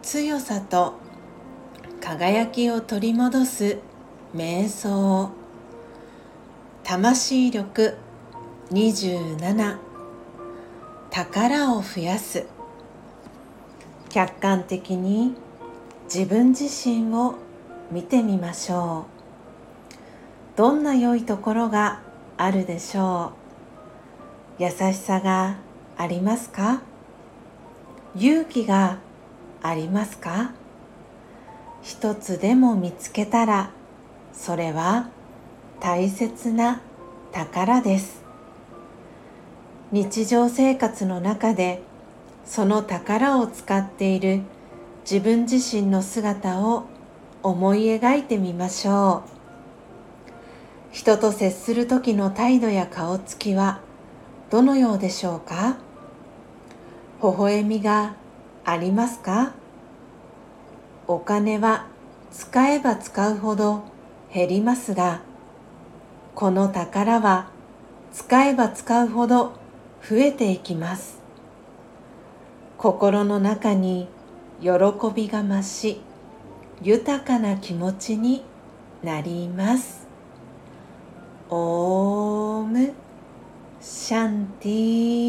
強さと輝きを取り戻す瞑想。魂力27宝を増やす。客観的に自分自身を見てみましょう。どんな良いところがあるでしょう。優しさがありますか？勇気がありますか？一つでも見つけたらそれは大切な宝です。日常生活の中でその宝を使っている自分自身の姿を思い描いてみましょう。人と接する時の態度や顔つきはどのようでしょうか？微笑みがありますか？お金は使えば使うほど減りますがこの宝は使えば使うほど増えていきます。心の中に喜びが増し豊かな気持ちになります。deep